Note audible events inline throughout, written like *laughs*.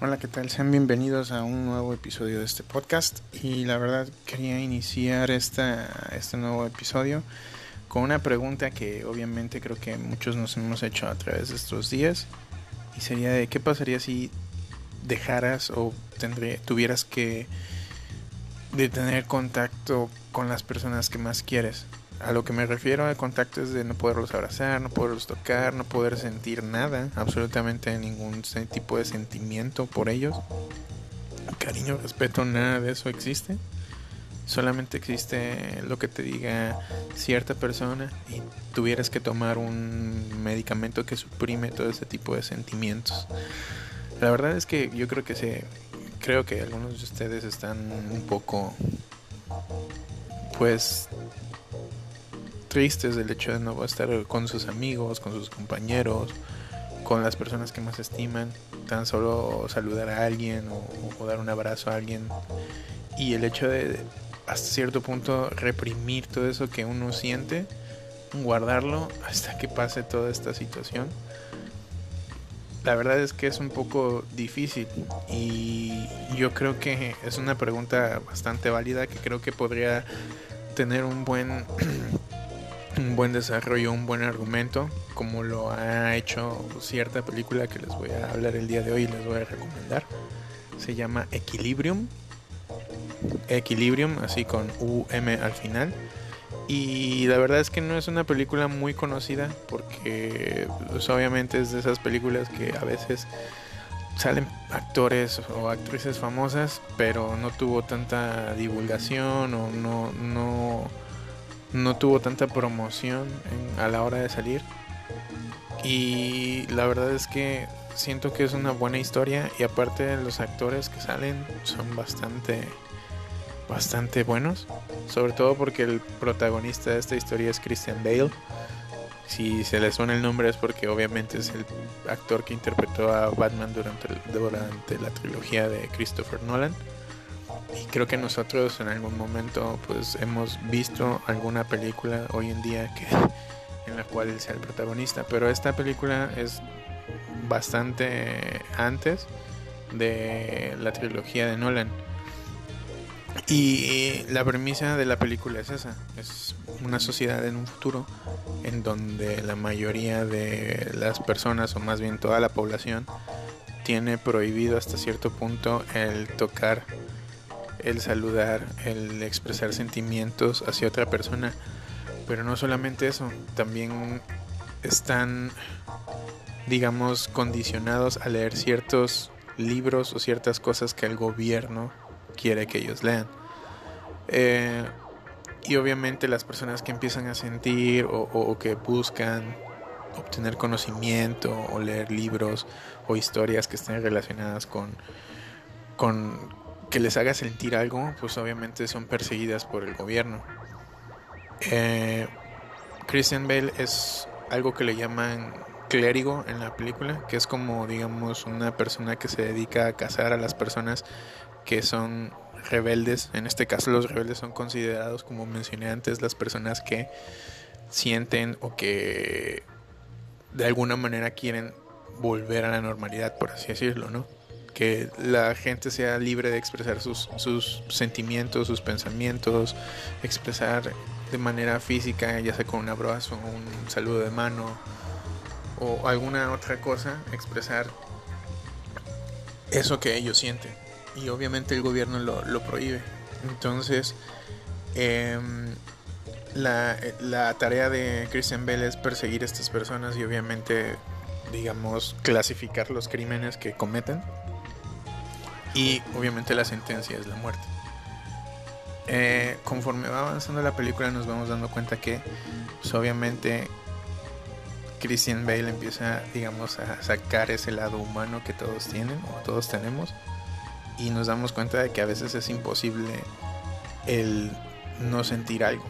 Hola, ¿qué tal? Sean bienvenidos a un nuevo episodio de este podcast. Y la verdad quería iniciar esta, este nuevo episodio con una pregunta que obviamente creo que muchos nos hemos hecho a través de estos días. Y sería de qué pasaría si dejaras o tendré, tuvieras que de tener contacto con las personas que más quieres. A lo que me refiero a contacto es de no poderlos abrazar, no poderlos tocar, no poder sentir nada, absolutamente ningún tipo de sentimiento por ellos. Cariño, respeto, nada de eso existe. Solamente existe lo que te diga cierta persona y tuvieras que tomar un medicamento que suprime todo ese tipo de sentimientos. La verdad es que yo creo que se creo que algunos de ustedes están un poco pues tristes del hecho de no estar con sus amigos, con sus compañeros, con las personas que más estiman, tan solo saludar a alguien o, dar un abrazo a alguien y el hecho de hasta cierto punto reprimir todo eso que uno siente, guardarlo hasta que pase toda esta situación. La verdad es que es un poco difícil y yo creo que es una pregunta bastante válida que creo que podría tener un buen *clears throat* un buen desarrollo, un buen argumento, como lo ha hecho cierta película que les voy a hablar el día de hoy y les voy a recomendar. Se llama Equilibrium. Equilibrium, así con UM al final. Y la verdad es que no es una película muy conocida porque pues, obviamente es de esas películas que a veces salen actores o actrices famosas, pero no tuvo tanta divulgación o no, no no tuvo tanta promoción a la hora de salir. Y la verdad es que siento que es una buena historia y aparte los actores que salen son bastante bastante buenos, sobre todo porque el protagonista de esta historia es Christian Bale. Si se le suena el nombre es porque obviamente es el actor que interpretó a Batman durante, durante la trilogía de Christopher Nolan y creo que nosotros en algún momento pues hemos visto alguna película hoy en día que *laughs* en la cual él sea el protagonista. Pero esta película es bastante antes de la trilogía de Nolan. Y la premisa de la película es esa. Es una sociedad en un futuro en donde la mayoría de las personas o más bien toda la población tiene prohibido hasta cierto punto el tocar el saludar, el expresar sentimientos hacia otra persona. Pero no solamente eso, también están, digamos, condicionados a leer ciertos libros o ciertas cosas que el gobierno quiere que ellos lean. Eh, y obviamente las personas que empiezan a sentir o, o, que buscan obtener conocimiento o leer libros o historias que estén relacionadas con, con, que les haga sentir algo, pues obviamente son perseguidas por el gobierno. Eh, Christian Bale es algo que le llaman clérigo en la película, que es como digamos una persona que se dedica a cazar a las personas que son rebeldes. En este caso los rebeldes son considerados, como mencioné antes, las personas que sienten o que de alguna manera quieren volver a la normalidad, por así decirlo, ¿no? Que la gente sea libre de expresar sus, sus sentimientos, sus pensamientos, expresar de manera física, ya sea con un abrazo, un saludo de mano o alguna otra cosa, expresar eso que ellos sienten. Y obviamente el gobierno lo, prohíbe. Entonces, em, la, la, tarea de Christian Bell es perseguir a estas personas y obviamente, digamos, clasificar los crímenes que cometen y obviamente la sentencia es la muerte. Eh, conforme va avanzando la película nos vamos dando cuenta que pues, obviamente Christian Bale empieza digamos a sacar ese lado humano que todos tienen o todos tenemos y nos damos cuenta de que a veces es imposible el no sentir algo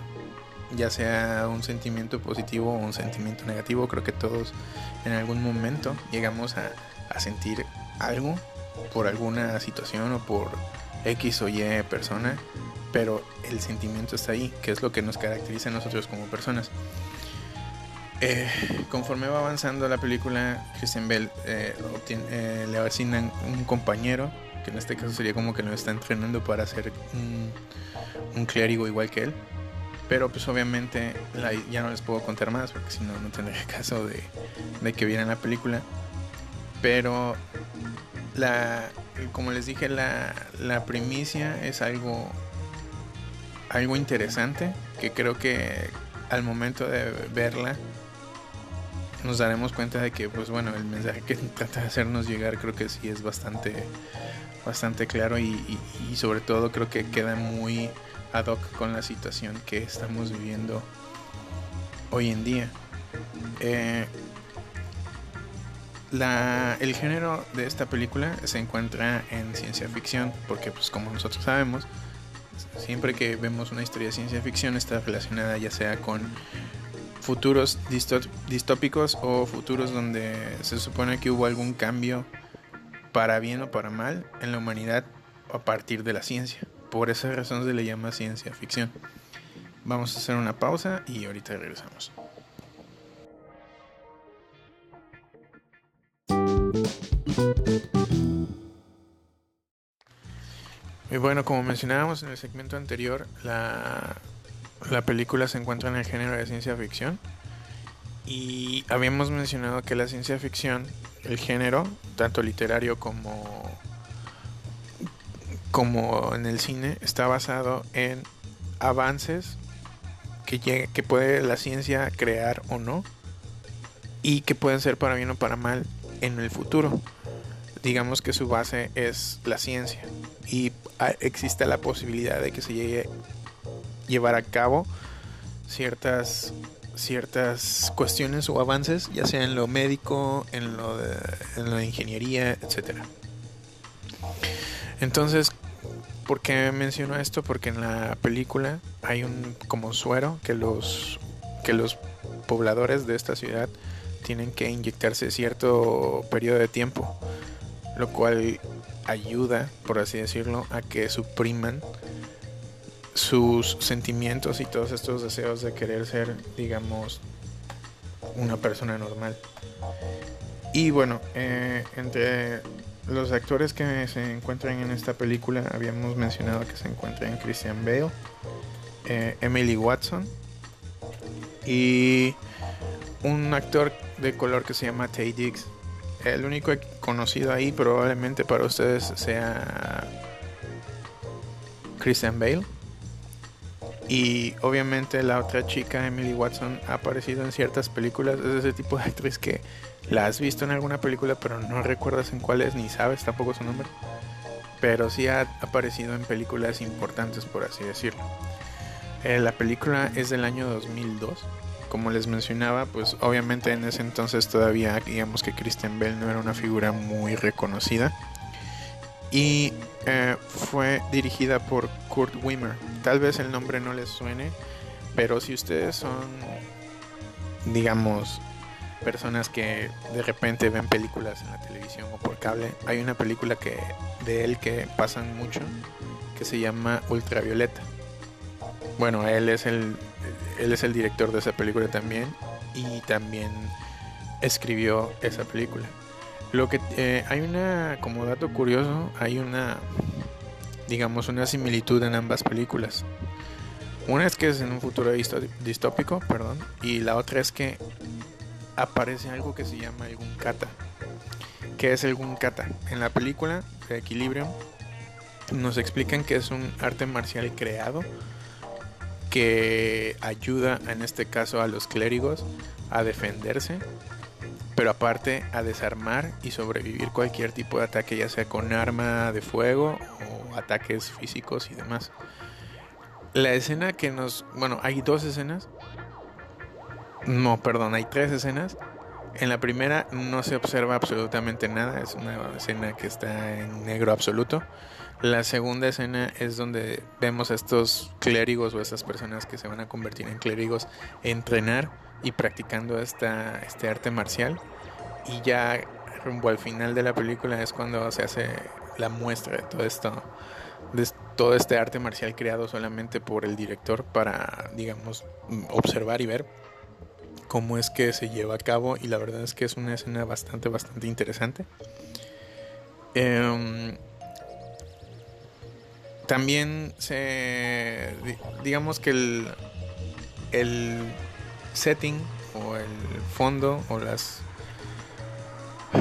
ya sea un sentimiento positivo o un sentimiento negativo creo que todos en algún momento llegamos a, a sentir algo por alguna situación o por X o Y persona, pero el sentimiento está ahí, que es lo que nos caracteriza a nosotros como personas. Eh, conforme va avanzando la película, Christian Bell eh, eh, le asignan un compañero, que en este caso sería como que lo está entrenando para ser un, clérigo igual que él. Pero pues obviamente ya no les puedo contar más porque si no no tendría *laughs* caso de, de que vieran la película. Pero la, como les dije, la, la primicia es algo, algo interesante que creo que al momento de verla nos daremos cuenta de que pues bueno el mensaje que *laughs* trata de hacernos llegar creo que sí es bastante bastante claro y, y sobre todo creo que queda muy ad hoc con la situación que estamos viviendo hoy en día. Eh, la, el género de esta película se encuentra en ciencia ficción, porque pues como nosotros sabemos, siempre que vemos una historia de ciencia ficción está relacionada ya sea con futuros distópicos o futuros donde se supone que hubo algún cambio para bien o para mal en la humanidad a partir de la ciencia. Por esa razón se le llama ciencia ficción. Vamos a hacer una pausa y ahorita regresamos. Y bueno, como mencionábamos en el segmento anterior, la, la película se encuentra en el género de ciencia ficción. Y habíamos mencionado que la ciencia ficción, el género, tanto literario como como en el cine, está basado en avances que, que puede la ciencia crear o no y que pueden ser para bien o para mal en el futuro. Digamos que su base es la ciencia y existe la posibilidad de que se llegue llevar a cabo ciertas ciertas cuestiones o avances, ya sea en lo médico, en lo de, en de ingeniería, etcétera. Entonces, ¿Por qué menciono esto? Porque en la película hay un como suero que los que los pobladores de esta ciudad tienen que inyectarse cierto periodo de tiempo, lo cual ayuda, por así decirlo, a que supriman sus sentimientos y todos estos deseos de querer ser, digamos, una persona normal. Y bueno, eh, entre los actores que se encuentran en esta película habíamos mencionado que se encuentran Christian Bale, eh, Emily Watson y un actor de color que se llama Tay Diggs. El único conocido ahí probablemente para ustedes sea Christian Bale. Y obviamente la otra chica, Emily Watson, ha aparecido en ciertas películas. Es ese tipo de actriz que la has visto en alguna película, pero no recuerdas en cuál es, ni sabes tampoco su nombre. Pero sí ha aparecido en películas importantes, por así decirlo. Eh, la película es del año 2002. Como les mencionaba, pues obviamente en ese entonces todavía digamos que Christian Bell no era una figura muy reconocida. Y eh, fue dirigida por Kurt Wimmer. Tal vez el nombre no les suene, pero si ustedes son, digamos, personas que de repente ven películas en la televisión o por cable, hay una película que de él que pasan mucho que se llama Ultravioleta. Bueno, él es el él es el director de esa película también y también escribió esa película. Lo que eh, hay una como dato curioso, hay una digamos una similitud en ambas películas. Una es que es en un futuro distópico, perdón, y la otra es que aparece algo que se llama el Gunkata. ¿Qué es el Gunkata? En la película de Equilibrium nos explican que es un arte marcial creado que ayuda en este caso a los clérigos a defenderse, pero aparte a desarmar y sobrevivir cualquier tipo de ataque, ya sea con arma de fuego o ataques físicos y demás. La escena que nos, bueno, hay dos escenas no, perdón, hay tres escenas. En la primera no se observa absolutamente nada, es una escena que está en negro absoluto. La segunda escena es donde vemos a estos clérigos o estas personas que se van a convertir en clérigos entrenar y practicando esta, este arte marcial. Y ya rumbo al final de la película es cuando se hace la muestra de todo esto, de todo este arte marcial creado solamente por el director para, digamos, observar y ver cómo es que se lleva a cabo y la verdad es que es una escena bastante, bastante interesante. Em, también se, digamos que el, el setting o el fondo o las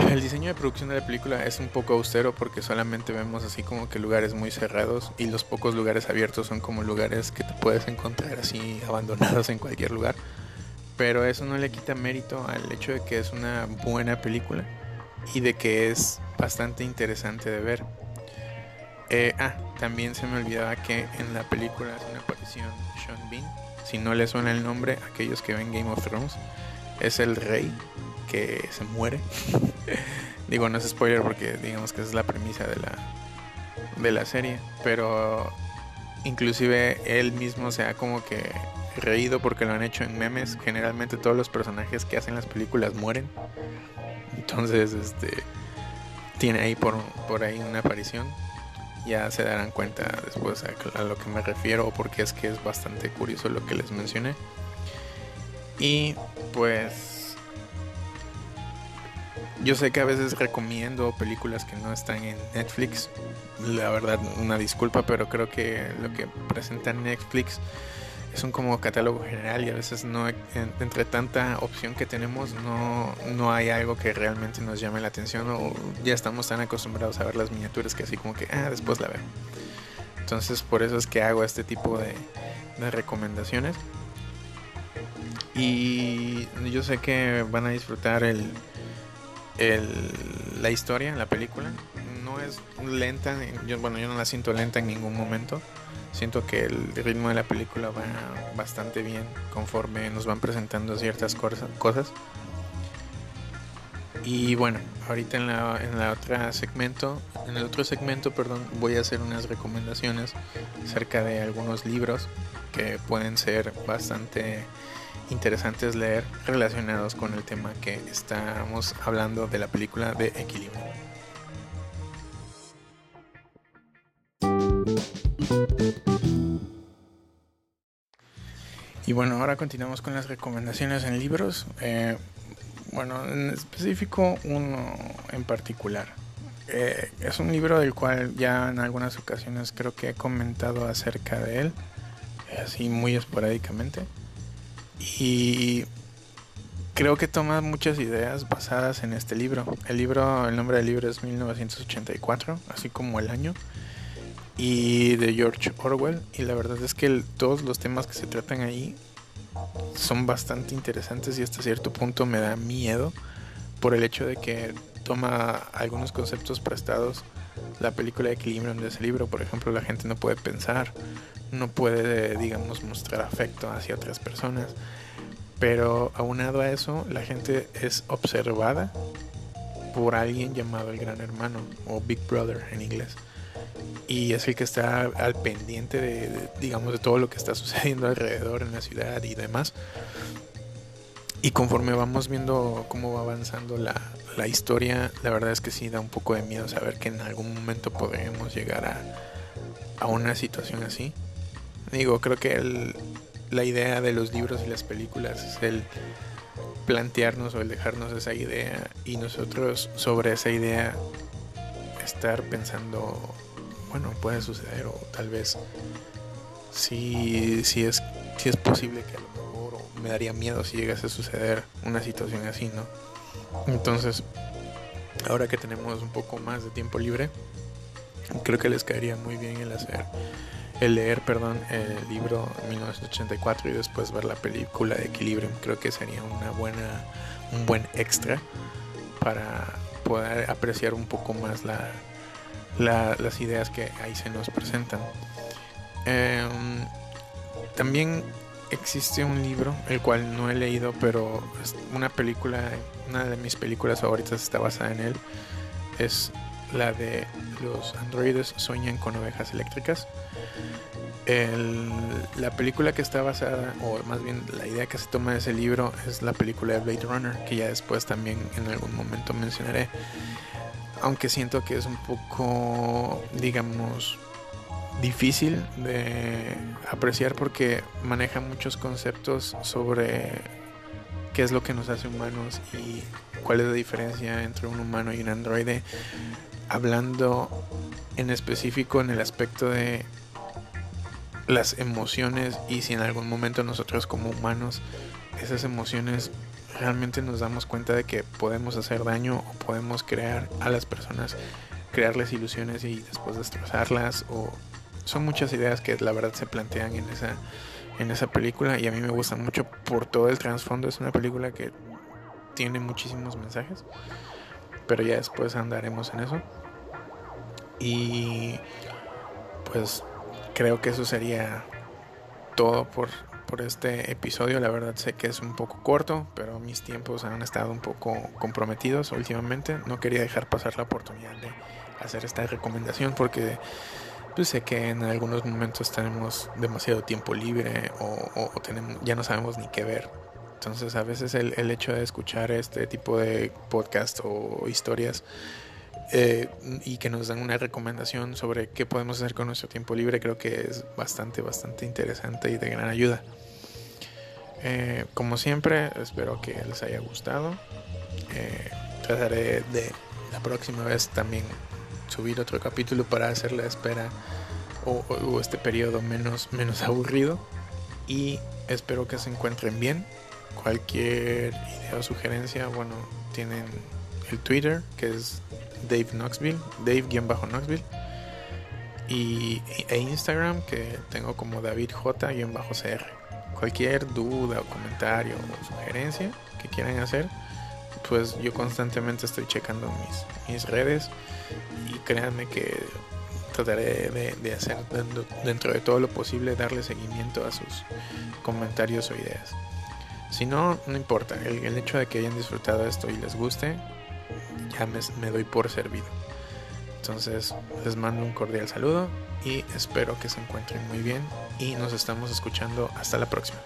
el diseño de producción de la película es un poco austero porque solamente vemos así como que lugares muy cerrados y los pocos lugares abiertos son como lugares que te puedes encontrar así abandonados en cualquier lugar. Pero eso no le quita mérito al hecho de que es una buena película y de que es bastante interesante de ver. Eh, ah, también se me olvidaba que en la película es una aparición Sean Bean. Si no le suena el nombre, aquellos que ven Game of Thrones, es el rey que se muere. *laughs* Digo, no es spoiler porque digamos que es la premisa de la, de la serie. Pero inclusive él mismo se ha como que reído porque lo han hecho en memes. Generalmente todos los personajes que hacen las películas mueren. Entonces, este tiene ahí por, por ahí una aparición. Ya se darán cuenta después a, lo que me refiero porque es que es bastante curioso lo que les mencioné. Y pues yo sé que a veces recomiendo películas que no están en Netflix. La verdad, una disculpa, pero creo que lo que presenta Netflix es un como catálogo general y a veces no entre tanta opción que tenemos no, no hay algo que realmente nos llame la atención o ya estamos tan acostumbrados a ver las miniaturas que así como que ah después la veo. Entonces por eso es que hago este tipo de, recomendaciones. Y yo sé que van a disfrutar el, la historia, la película, no es lenta, yo, bueno, yo no la siento lenta en ningún momento. Siento que el ritmo de la película va bastante bien conforme nos van presentando ciertas cosas. Y bueno, ahorita en la, en la otra segmento, en el otro segmento, perdón, voy a hacer unas recomendaciones acerca de algunos libros que pueden ser bastante interesantes leer relacionados con el tema que estamos hablando de la película de Equilibrio. Y bueno, ahora continuamos con las recomendaciones en libros. Eh, bueno, en específico uno en particular. Eh, es un libro del cual ya en algunas ocasiones creo que he comentado acerca de él, así muy esporádicamente. Y creo que toma muchas ideas basadas en este libro. El libro, el nombre del libro es 1984, así como el año, y de George Orwell. Y la verdad es que todos los temas que se tratan ahí son bastante interesantes y hasta cierto punto me da miedo por el hecho de que toma algunos conceptos prestados la película de Equilibrio de ese libro. Por ejemplo, la gente no puede pensar, no puede, digamos, mostrar afecto hacia otras personas. Pero aunado a eso, la gente es observada por alguien llamado el Gran Hermano o Big Brother en inglés. Y es el que está al pendiente de, digamos, de todo lo que está *laughs* sucediendo alrededor en la ciudad y demás. Y conforme vamos viendo cómo va avanzando la, la historia, la verdad es que sí da un poco de miedo saber que en algún momento podremos llegar a, a una situación así. Digo, creo que la idea de los libros y las películas es el plantearnos o el dejarnos esa idea y nosotros sobre esa idea estar pensando, bueno, puede suceder o tal vez si, si, es, si es posible que a lo mejor me daría miedo si llegase a suceder una situación así, ¿no? Entonces, ahora que tenemos un poco más de tiempo libre, creo que les caería muy bien el hacer el leer, perdón, el libro 1984 y después ver la película de Equilibrium. Creo que sería una buena, un buen extra para poder apreciar un poco más la, las ideas que ahí se nos presentan. Em, también existe un libro, el cual no he leído, pero una película, una de mis películas favoritas está basada en él. Es la de los androides sueñan con ovejas eléctricas. la película que está basada, o más bien la idea que se toma de ese libro, es la película de Blade Runner, que ya después también en algún momento mencionaré. Aunque siento que es un poco, digamos, difícil de apreciar porque maneja muchos conceptos sobre qué es lo que nos hace humanos y cuál es la diferencia entre un humano y un androide, hablando en específico en el aspecto de las emociones y si en algún momento nosotros como humanos esas emociones realmente nos damos cuenta de que podemos hacer daño o podemos crear a las personas, crearles ilusiones y después destrozarlas o son muchas ideas que la verdad se plantean en esa en esa película y a mí me gusta mucho por todo el trasfondo. Es una película que tiene muchísimos mensajes, pero ya después andaremos en eso. Y pues creo que eso sería todo por, por este episodio. La verdad sé que es un poco corto, pero mis tiempos han estado un poco comprometidos últimamente. No quería dejar pasar la oportunidad de hacer esta recomendación porque pues sé que en algunos momentos tenemos demasiado tiempo libre o, tenemos, ya no sabemos ni qué ver. Entonces a veces el, el, hecho de escuchar este tipo de podcast o historias eh, y que nos dan una recomendación sobre qué podemos hacer con nuestro tiempo libre creo que es bastante, bastante interesante y de gran ayuda. Eh, como siempre, espero que les haya gustado. Eh, trataré de la próxima vez también subir otro capítulo para hacer la espera o, este periodo menos, menos aburrido. Y espero que se encuentren bien. Cualquier idea o sugerencia, bueno, tienen el Twitter que es Dave Knoxville, Dave-Knoxville. Y, e Instagram que tengo como David J-CR. Cualquier duda o comentario o sugerencia que quieran hacer, pues yo constantemente estoy checando mis, mis redes y créanme que trataré de, hacer dentro de todo lo posible darle seguimiento a sus comentarios o ideas. Si no, no importa, el, hecho de que hayan disfrutado esto y les guste, ya me, me doy por servido. Entonces les mando un cordial saludo y espero que se encuentren muy bien y nos estamos escuchando hasta la próxima.